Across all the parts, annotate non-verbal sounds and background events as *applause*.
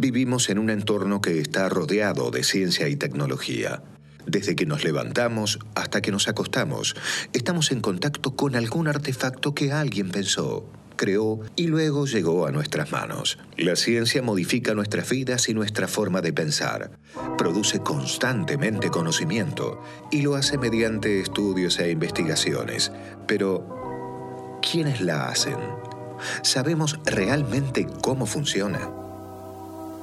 Vivimos en un entorno que está rodeado de ciencia y tecnología. Desde que nos levantamos hasta que nos acostamos, estamos en contacto con algún artefacto que alguien pensó, creó y luego llegó a nuestras manos. La ciencia modifica nuestras vidas y nuestra forma de pensar. Produce constantemente conocimiento y lo hace mediante estudios e investigaciones. Pero, ¿quiénes la hacen? ¿Sabemos realmente cómo funciona?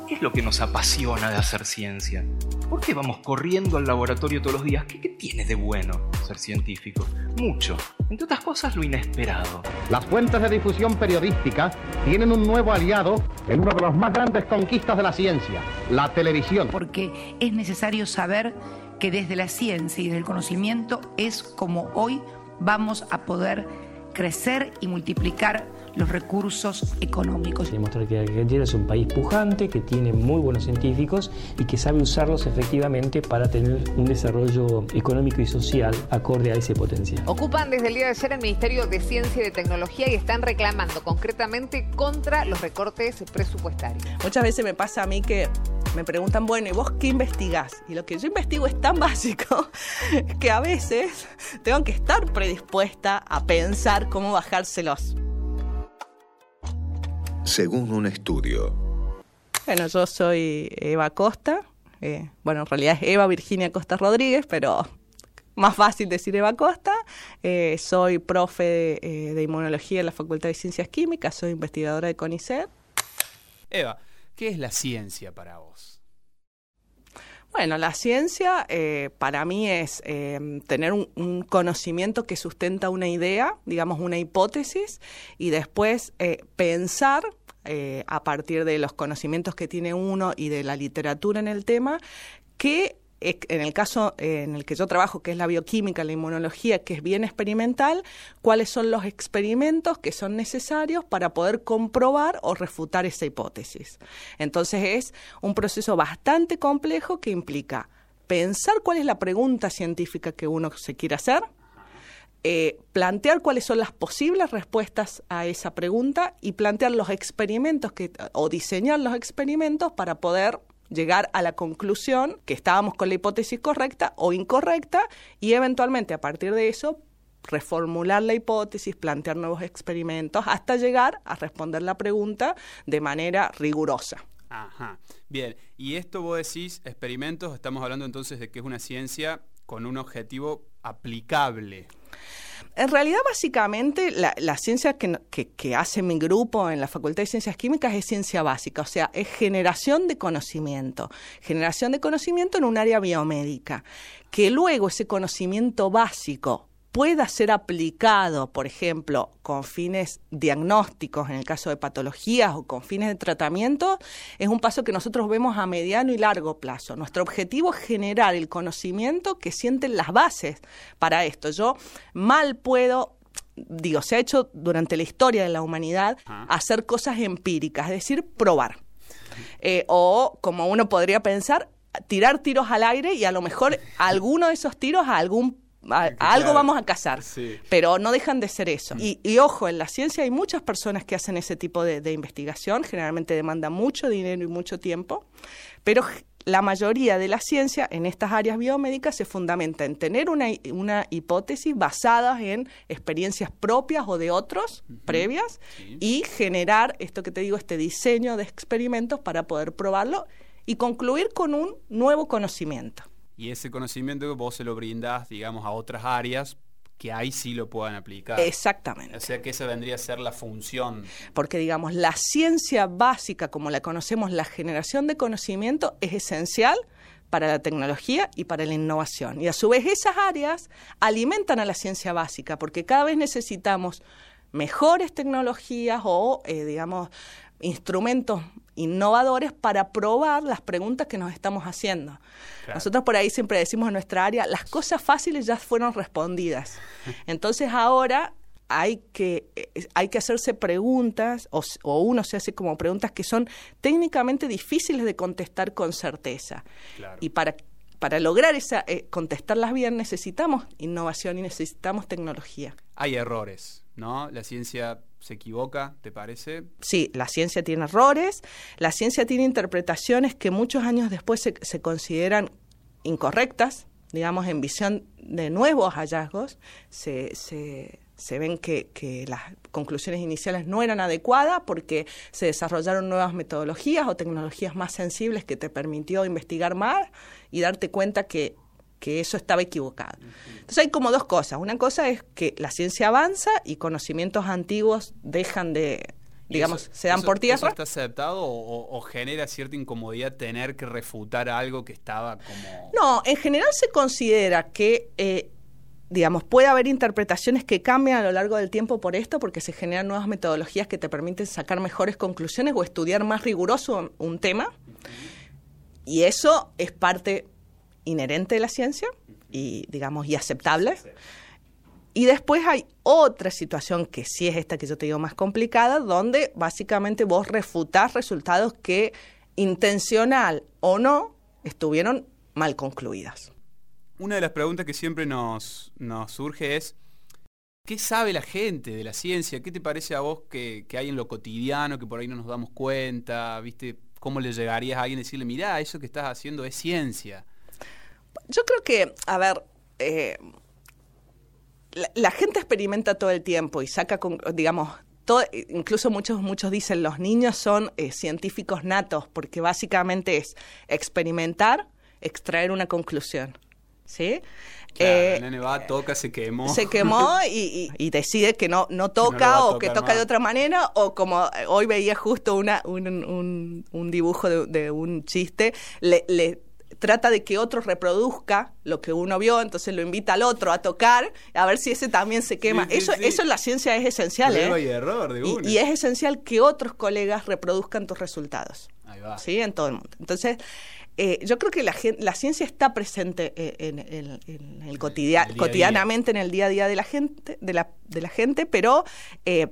¿Qué es lo que nos apasiona de hacer ciencia? ¿Por qué vamos corriendo al laboratorio todos los días? ¿Qué, tiene de bueno ser científico? Mucho. Entre otras cosas, lo inesperado. Las fuentes de difusión periodística tienen un nuevo aliado en una de las más grandes conquistas de la ciencia, la televisión. Porque es necesario saber que desde la ciencia y del conocimiento es como hoy vamos a poder crecer y multiplicar los recursos económicos. Demostrar que Argentina es un país pujante, que tiene muy buenos científicos y que sabe usarlos efectivamente para tener un desarrollo económico y social acorde a ese potencial. Ocupan desde el día de ayer el Ministerio de Ciencia y de Tecnología y están reclamando concretamente contra los recortes presupuestarios. Muchas veces me pasa a mí que me preguntan, bueno, ¿y vos qué investigás? Y lo que yo investigo es tan *laughs* básico que a veces tengo que estar predispuesta a pensar cómo bajárselos según un estudio. Bueno, yo soy Eva Costa. Eh, bueno, en realidad es Eva Virginia Costa Rodríguez, pero más fácil decir Eva Costa. Eh, soy profe eh, de, inmunología en la Facultad de Ciencias Químicas, soy investigadora de CONICET. Eva, ¿qué es la ciencia para vos? Bueno, la ciencia para mí es tener un, conocimiento que sustenta una idea, digamos una hipótesis, y después pensar eh, a partir de los conocimientos que tiene uno y de la literatura en el tema, que en el caso en el que yo trabajo, que es la bioquímica, la inmunología, que es bien experimental, cuáles son los experimentos que son necesarios para poder comprobar o refutar esa hipótesis. Entonces es un proceso bastante complejo que implica pensar cuál es la pregunta científica que uno se quiere hacer, eh, plantear cuáles son las posibles respuestas a esa pregunta y plantear los experimentos que, o diseñar los experimentos para poder llegar a la conclusión que estábamos con la hipótesis correcta o incorrecta y eventualmente a partir de eso reformular la hipótesis, plantear nuevos experimentos hasta llegar a responder la pregunta de manera rigurosa. Ajá. Bien, y esto vos decís experimentos, estamos hablando entonces de que es una ciencia con un objetivo aplicable. En realidad, básicamente, la, ciencia que, que, hace mi grupo en la Facultad de Ciencias Químicas es ciencia básica, o sea, es generación de conocimiento, generación de conocimiento en un área biomédica, que luego ese conocimiento básico pueda ser aplicado, por ejemplo, con fines diagnósticos, en el caso de patologías o con fines de tratamiento, es un paso que nosotros vemos a mediano y largo plazo. Nuestro objetivo es generar el conocimiento que sienten las bases para esto. Yo mal puedo digo, se ha hecho durante la historia de la humanidad hacer cosas empíricas, es decir, probar. Eh, o, como uno podría pensar, tirar tiros al aire y a lo mejor alguno de esos tiros a algún algo vamos a cazar, pero no dejan de ser eso. Mm. Y, ojo, en la ciencia hay muchas personas que hacen ese tipo de, investigación, generalmente demanda mucho dinero y mucho tiempo, pero la mayoría de la ciencia en estas áreas biomédicas se fundamenta en tener una, una hipótesis basada en experiencias propias o de otros previas y generar esto que te digo, este diseño de experimentos para poder probarlo y concluir con un nuevo conocimiento y ese conocimiento vos se lo brindás, digamos, a otras áreas que ahí sí lo puedan aplicar. Exactamente. O sea que esa vendría a ser la función. Porque digamos, la ciencia básica, como la conocemos, la generación de conocimiento es esencial para la tecnología y para la innovación. Y a su vez esas áreas alimentan a la ciencia básica, porque cada vez necesitamos mejores tecnologías o, eh, digamos, instrumentos innovadores para probar las preguntas que nos estamos haciendo. Nosotros por ahí siempre decimos en nuestra área, las cosas fáciles ya fueron respondidas. *laughs* Entonces ahora hay que, hay que hacerse preguntas, o, uno se hace como preguntas que son técnicamente difíciles de contestar con certeza. Y para, para lograr esa, eh, contestarlas bien necesitamos innovación y necesitamos tecnología. Hay errores, ¿no? La ciencia se equivoca, ¿te parece? Sí, la ciencia tiene errores, la ciencia tiene interpretaciones que muchos años después se, se consideran incorrectas, digamos, en visión de nuevos hallazgos, se, se, se ven que, que, las conclusiones iniciales no eran adecuadas porque se desarrollaron nuevas metodologías o tecnologías más sensibles que te permitió investigar más y darte cuenta que, que eso estaba equivocado. Entonces hay como dos cosas. Una cosa es que la ciencia avanza y conocimientos antiguos dejan de, digamos, eso, se dan eso, por tierra. ¿Eso está aceptado o, o, genera cierta incomodidad tener que refutar algo que estaba como...? No, en general se considera que, eh, digamos, puede haber interpretaciones que cambian a lo largo del tiempo por esto, porque se generan nuevas metodologías que te permiten sacar mejores conclusiones o estudiar más riguroso un tema. Y eso es parte inherente de la ciencia y, digamos, y aceptable. Y después hay otra situación que sí es esta que yo te digo más complicada, donde básicamente vos refutás resultados que intencional o no estuvieron mal concluidas. Una de las preguntas que siempre nos, nos surge es, ¿qué sabe la gente de la ciencia? ¿Qué te parece a vos que, que, hay en lo cotidiano, que por ahí no nos damos cuenta? ¿Viste? ¿Cómo le llegarías a alguien y decirle, mirá, eso que estás haciendo es ciencia? Yo creo que, a ver, eh, la, la, gente experimenta todo el tiempo y saca, con, digamos, todo, incluso muchos, muchos dicen los niños son eh, científicos natos porque básicamente es experimentar, extraer una conclusión. ¿Sí? Claro, eh, el nene va, toca, se quemó. Se quemó *laughs* y, y, y decide que no, no toca que no o que toca más. de otra manera, o como hoy veía justo una, un, un, un dibujo de, de, un chiste, le, le trata de que otro reproduzca lo que uno vio, entonces lo invita al otro a tocar, a ver si ese también se quema. Sí, sí, eso, sí. eso en la ciencia es esencial. ¿eh? Y, error de y, y, es esencial que otros colegas reproduzcan tus resultados. Ahí va. ¿Sí? En todo el mundo. Entonces, eh, yo creo que la, la, ciencia está presente en, en, en el cotidianamente en el día a día de la gente, de la, de la gente pero eh,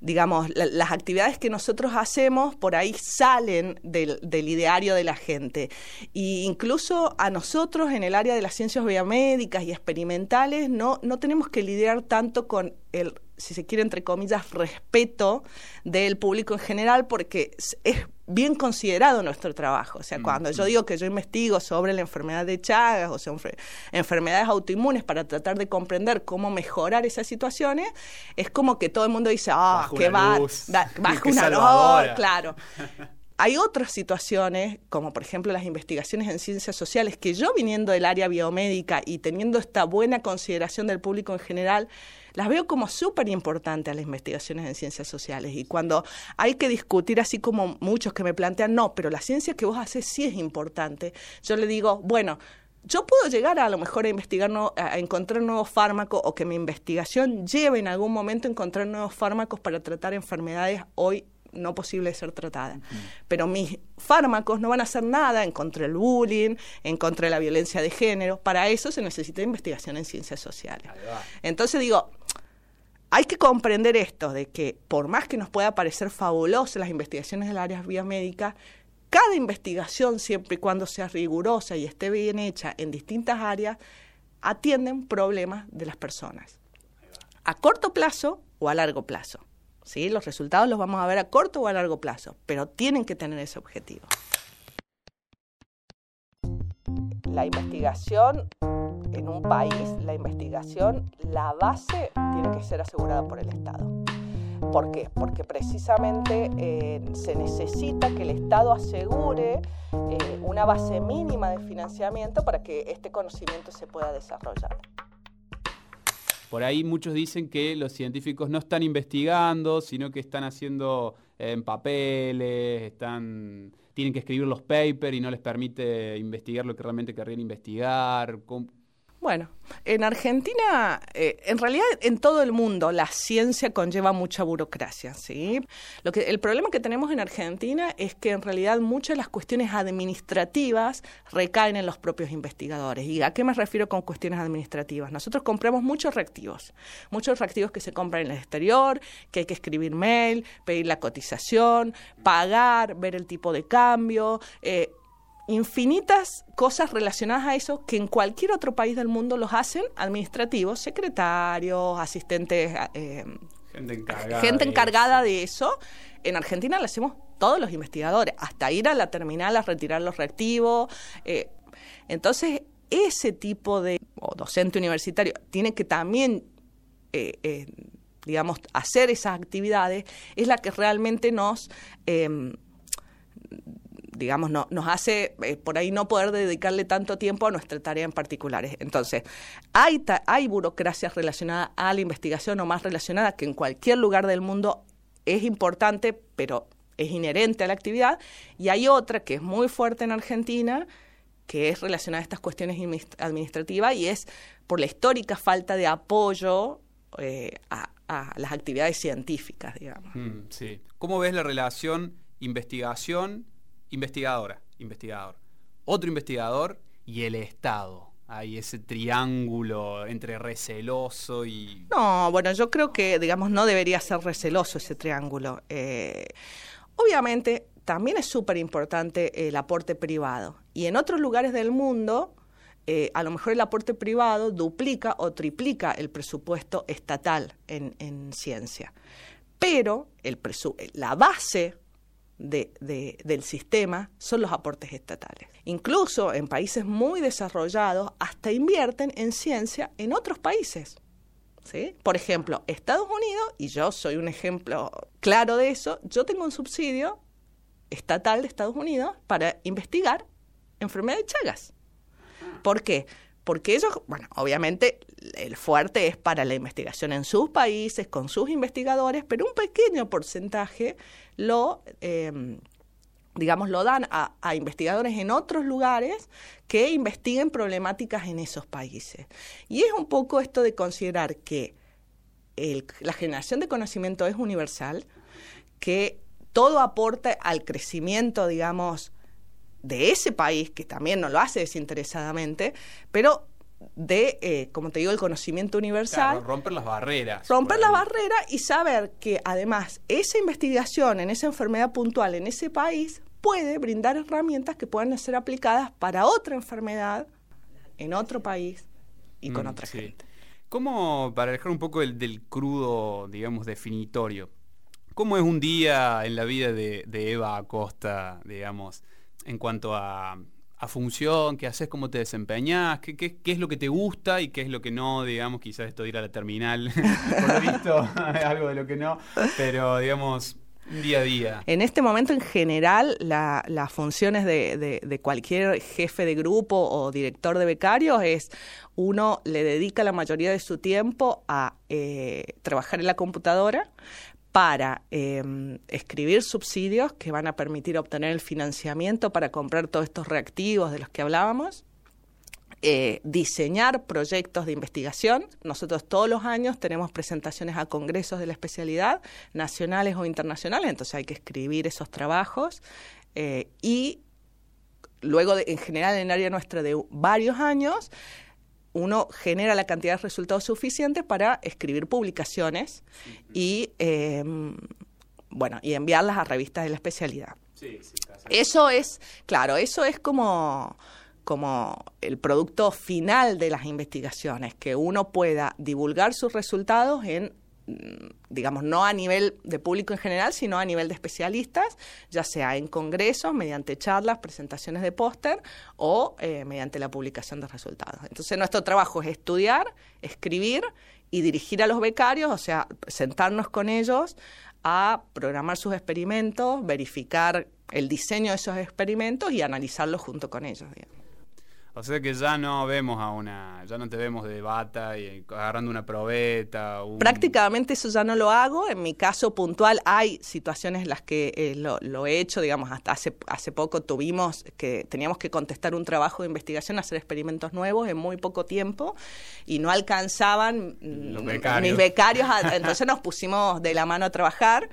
digamos, la, las actividades que nosotros hacemos por ahí salen del, del, ideario de la gente. Y incluso a nosotros en el área de las ciencias biomédicas y experimentales no, no tenemos que lidiar tanto con el si se quiere, entre comillas, respeto del público en general, porque es bien considerado nuestro trabajo. O sea, cuando mm -hmm. yo digo que yo investigo sobre la enfermedad de Chagas o sea, enfermedades autoinmunes para tratar de comprender cómo mejorar esas situaciones, es como que todo el mundo dice, ah, bajo qué va, bajo una luz, *laughs* claro. *laughs* Hay otras situaciones, como por ejemplo las investigaciones en ciencias sociales, que yo viniendo del área biomédica y teniendo esta buena consideración del público en general, las veo como súper importantes a las investigaciones en ciencias sociales. Y cuando hay que discutir, así como muchos que me plantean, no, pero la ciencia que vos haces sí es importante, yo le digo, bueno, yo puedo llegar a, a lo mejor a investigar, no, a encontrar nuevos fármacos o que mi investigación lleve en algún momento a encontrar nuevos fármacos para tratar enfermedades hoy no posible de ser tratada. Uh -huh. Pero mis fármacos no van a hacer nada en contra del bullying, en contra de la violencia de género. Para eso se necesita investigación en ciencias sociales. Entonces digo, hay que comprender esto, de que por más que nos pueda parecer fabuloso las investigaciones del área biomédica, cada investigación, siempre y cuando sea rigurosa y esté bien hecha en distintas áreas, atienden problemas de las personas. A corto plazo o a largo plazo. ¿sí? Los resultados los vamos a ver a corto o a largo plazo, pero tienen que tener ese objetivo. La investigación en un país, la investigación, la base tiene que ser asegurada por el Estado. ¿Por qué? Porque precisamente eh, se necesita que el Estado asegure eh, una base mínima de financiamiento para que este conocimiento se pueda desarrollar. Por ahí muchos dicen que los científicos no están investigando, sino que están haciendo eh, en papeles, están, tienen que escribir los papers y no les permite investigar lo que realmente querrían investigar. Bueno, en Argentina, eh, en realidad en todo el mundo, la ciencia conlleva mucha burocracia, ¿sí? Lo que, el problema que tenemos en Argentina es que en realidad muchas de las cuestiones administrativas recaen en los propios investigadores. ¿Y a qué me refiero con cuestiones administrativas? Nosotros compramos muchos reactivos, muchos reactivos que se compran en el exterior, que hay que escribir mail, pedir la cotización, pagar, ver el tipo de cambio, eh, infinitas cosas relacionadas a eso que en cualquier otro país del mundo los hacen administrativos, secretarios, asistentes eh, Gente encargada. gente de encargada de eso. En Argentina lo hacemos todos los investigadores, hasta ir a la terminal a retirar los reactivos. eh, entonces, ese tipo de o docente universitario tiene que también, eh, digamos, hacer esas actividades, es la que realmente nos... digamos, no, nos hace eh, por ahí no poder dedicarle tanto tiempo a nuestra tarea en particulares. Entonces, hay, hay burocracias relacionadas a la investigación o más relacionadas que en cualquier lugar del mundo es importante, pero es inherente a la actividad, y hay otra que es muy fuerte en Argentina, que es relacionada a estas cuestiones administrativas y es por la histórica falta de apoyo eh, a, las actividades científicas, digamos. Mm, sí. ¿Cómo ves la relación investigación-investigadora? Investigador. Otro investigador y el Estado. Hay ese triángulo entre receloso y... No, bueno, yo creo que, digamos, no debería ser receloso ese triángulo. Eh, obviamente, también es súper importante el aporte privado. Y en otros lugares del mundo, eh, a lo mejor el aporte privado duplica o triplica el presupuesto estatal en, en ciencia. Pero el la base de- de- del sistema son los aportes estatales. Incluso en países muy desarrollados, hasta invierten en ciencia en otros países. ¿sí? Por ejemplo, Estados Unidos, y yo soy un ejemplo claro de eso, yo tengo un subsidio estatal de Estados Unidos para investigar enfermedad de Chagas. ¿Por qué? Porque ellos, bueno, obviamente el fuerte es para la investigación en sus países, con sus investigadores, pero un pequeño porcentaje lo, eh, digamos, lo dan a, investigadores en otros lugares que investiguen problemáticas en esos países. Y es un poco esto de considerar que la generación de conocimiento es universal, que todo aporta al crecimiento, digamos, de ese país, que también no lo hace desinteresadamente, pero de, eh, como te digo, el conocimiento universal Claro, romper las barreras. romper por la ahí. barrera y saber que además esa investigación en esa enfermedad puntual en ese país puede brindar herramientas que puedan ser aplicadas para otra enfermedad en otro país y con Mm, otra sí. gente. ¿Cómo, para dejar un poco el, del crudo, digamos, definitorio, cómo es un día en la vida de, de Eva Acosta, digamos, en cuanto a, a función, qué haces, cómo te desempeñas, qué, qué- qué es lo que te gusta y qué es lo que no, digamos, quizás esto de ir a la terminal, *laughs* por lo visto, *laughs* algo de lo que no, pero digamos, día a día. En este momento, en general, la- las funciones de, de- de cualquier jefe de grupo o director de becarios es uno le dedica la mayoría de su tiempo a eh, trabajar en la computadora para eh, escribir subsidios que van a permitir obtener el financiamiento para comprar todos estos reactivos de los que hablábamos eh, diseñar proyectos de investigación. Nosotros todos los años tenemos presentaciones a congresos de la especialidad, nacionales o internacionales, entonces hay que escribir esos trabajos eh, y luego, en general, en el área nuestra de varios años, uno genera la cantidad de resultados suficientes para escribir publicaciones y, eh, bueno, y enviarlas a revistas de la especialidad. Eso es, claro, eso es como, como el producto final de las investigaciones, que uno pueda divulgar sus resultados en, digamos, no a nivel de público en general, sino a nivel de especialistas, ya sea en congresos, mediante charlas, presentaciones de póster o eh, mediante la publicación de resultados. Entonces, nuestro trabajo es estudiar, escribir y dirigir a los becarios, o sea, sentarnos con ellos a programar sus experimentos, verificar el diseño de esos experimentos y analizarlos junto con ellos. digamos. O sea que ya no vemos a una, ya no te vemos de bata y agarrando una probeta. un- Prácticamente eso ya no lo hago. En mi caso puntual hay situaciones en las que eh, lo, lo he hecho, digamos, hasta hace, hace poco tuvimos que teníamos que contestar un trabajo de investigación, hacer experimentos nuevos en muy poco tiempo y no alcanzaban mm, Los becarios. mis becarios, a- entonces nos pusimos de la mano a trabajar.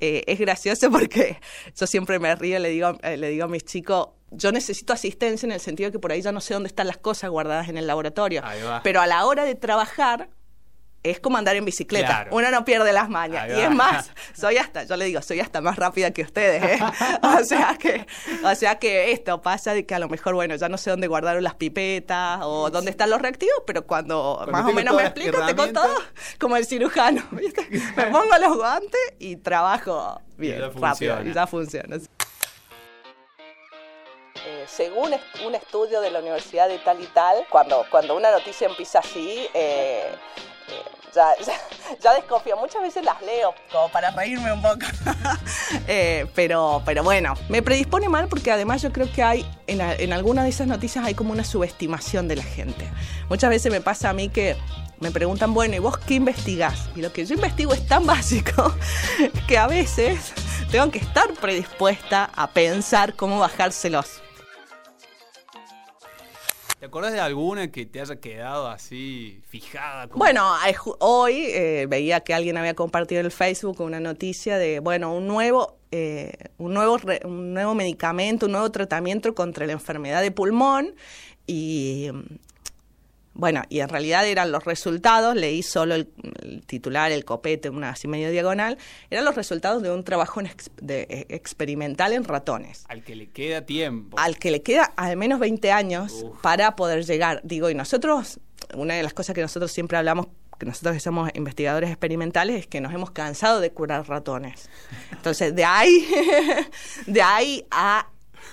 Eh, es gracioso *laughs* porque yo siempre me río, le digo, eh, le digo a mis chicos, yo necesito asistencia en el sentido de que por ahí ya no sé dónde están las cosas guardadas en el laboratorio, pero a la hora de trabajar es como andar en bicicleta. Claro. Uno no pierde las mañas. Y es más, soy hasta, yo le digo, soy hasta más rápida que ustedes, ¿eh? *laughs* o sea que, o sea que esto pasa de que a lo mejor, bueno, ya no sé dónde guardaron las pipetas o dónde están los reactivos, pero cuando, Cuando más o menos me tengo herramientas. todo como el cirujano, *laughs* ¿viste? Me pongo los guantes y trabajo bien, rápido, y ya funciona. Eh, según un estudio de la Universidad de tal y tal, cuando, cuando una noticia empieza así, eh, eh, ya, ya, *laughs* desconfío. Muchas veces las leo como para reírme un poco. *laughs* Eh, pero, pero bueno, me predispone mal porque además yo creo que hay, en, en alguna de esas noticias hay como una subestimación de la gente. Muchas veces me pasa a mí que me preguntan, bueno, ¿y vos qué investigás? Y lo que yo investigo es tan *laughs* básico que a veces tengo que estar predispuesta a pensar cómo bajárselos. ¿Te acordás de alguna que te haya quedado así fijada? como- Bueno, hoy eh, veía que alguien había compartido en el Facebook una noticia de, bueno, un nuevo, eh, un nuevo, re- un nuevo medicamento, un nuevo tratamiento contra la enfermedad de pulmón y bueno, y en realidad eran los resultados, leí solo el, el titular, el copete, una así medio diagonal, eran los resultados de un trabajo en ex- de- eh, experimental en ratones Al que le queda tiempo. al que le queda al menos 20 años Uf. para poder llegar. Digo, y nosotros, una de las cosas que nosotros siempre hablamos, que nosotros que somos investigadores experimentales, es que nos hemos cansado de curar ratones. Entonces, de ahí, *laughs* de ahí a,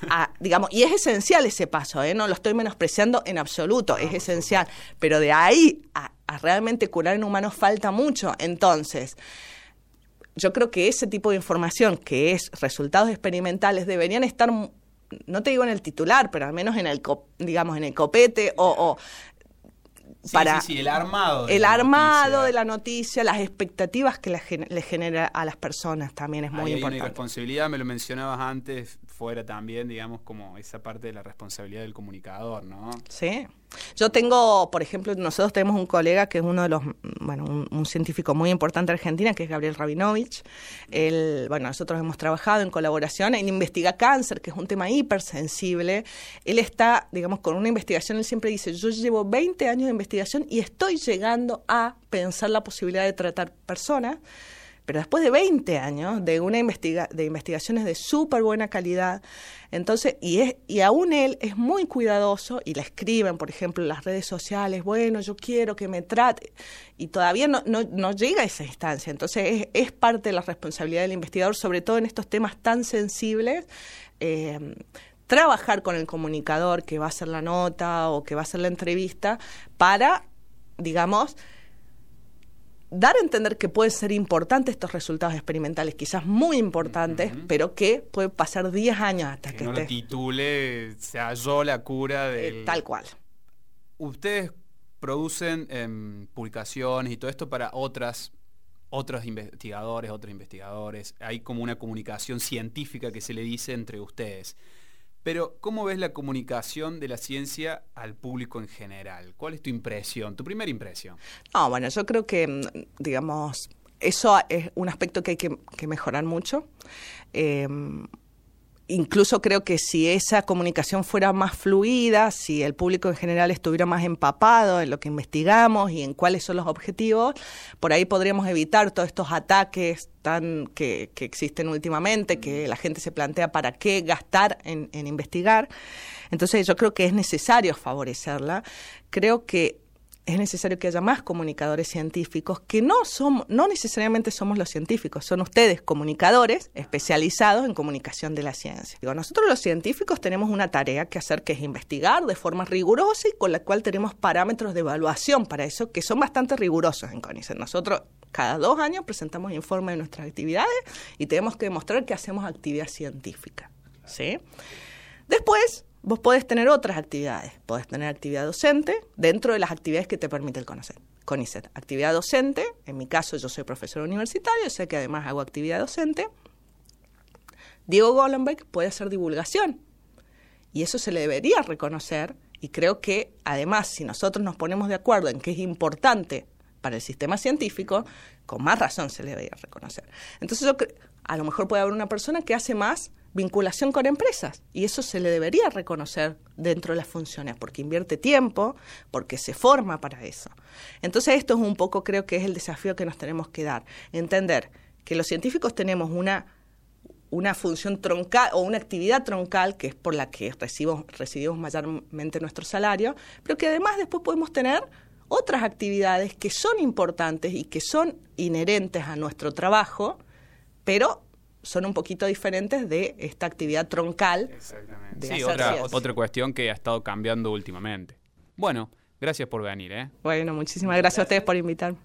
a, digamos, y es esencial ese paso, ¿eh? no lo estoy menospreciando en absoluto, es esencial, pero de ahí a, a realmente curar en humanos falta mucho. Entonces, yo creo que ese tipo de información, que es resultados experimentales, deberían estar, no te digo en el titular, pero al menos en el, digamos, en el copete o, o Sí, para sí, sí, el armado. de el la armado noticia. de la noticia, las expectativas que le genera a las personas también es muy Ahí hay una importante. irresponsabilidad, me lo mencionabas antes, fuera también, digamos, como esa parte de la responsabilidad del comunicador, ¿no? Sí. Yo tengo, por ejemplo, nosotros tenemos un colega que es uno de los, bueno, un, científico muy importante de Argentina, que es Gabriel Rabinovich. Él, bueno, nosotros hemos trabajado en colaboración, él investiga cáncer, que es un tema hipersensible. Él está, digamos, con una investigación, él siempre dice, yo llevo 20 años de investigación y estoy llegando a pensar la posibilidad de tratar personas pero después de 20 años de una investiga de investigaciones de súper buena calidad, entonces, y, es, y aún él es muy cuidadoso y le escriben, por ejemplo, en las redes sociales, bueno, yo quiero que me trate, y todavía no, no, llega a esa instancia. Entonces, es, es parte de la responsabilidad del investigador, sobre todo en estos temas tan sensibles. eh, trabajar con el comunicador que va a hacer la nota o que va a hacer la entrevista para, digamos, dar a entender que pueden ser importantes estos resultados experimentales, quizás muy importantes, pero que puede pasar 10 años hasta que, Que no lo esté titule, se halló la cura eh, del... tal cual. Ustedes producen em, publicaciones y todo esto para otras otros investigadores, otros investigadores. Hay como una comunicación científica que se le dice entre ustedes. Pero, ¿cómo ves la comunicación de la ciencia al público en general? ¿Cuál es tu impresión, tu primera impresión? No, bueno, yo creo que, mm, digamos, eso es un aspecto que hay que, mejorar mucho. Eh, incluso creo que si esa comunicación fuera más fluida, si el público en general estuviera más empapado en lo que investigamos y en cuáles son los objetivos, por ahí podríamos evitar todos estos ataques tan que, que existen últimamente, que la gente se plantea para qué gastar en, en investigar. Entonces yo creo que es necesario favorecerla. Creo que es necesario que haya más comunicadores científicos que no somos, no necesariamente somos los científicos, son ustedes comunicadores especializados en comunicación de la ciencia. Nosotros los científicos tenemos una tarea que hacer que es investigar de forma rigurosa y con la cual tenemos parámetros de evaluación para eso que son bastante rigurosos en CONICET. Nosotros cada dos años presentamos informe de nuestras actividades y tenemos que demostrar que hacemos actividad científica. ¿sí? Después, vos podés tener otras actividades. Podés tener actividad docente dentro de las actividades que te permite el CONICET. CONICET. Actividad docente, en mi caso yo soy profesor universitario, sé que además hago actividad docente. Diego Gollenbeck puede hacer divulgación y eso se le debería reconocer y creo que además si nosotros nos ponemos de acuerdo en que es importante para el sistema científico, con más razón se le debería reconocer. Entonces yo A lo mejor puede haber una persona que hace más vinculación con empresas y eso se le debería reconocer dentro de las funciones porque invierte tiempo, porque se forma para eso. Entonces esto es un poco creo que es el desafío que nos tenemos que dar, entender que los científicos tenemos una una función troncal o una actividad troncal que es por la que recibimos, recibimos mayormente nuestro salario, pero que además después podemos tener otras actividades que son importantes y que son inherentes a nuestro trabajo, pero son un poquito diferentes de esta actividad troncal. De sí, otra, otra cuestión que ha estado cambiando últimamente. Bueno, gracias por venir. ¿eh? Bueno, muchísimas gracias a ustedes por invitarme.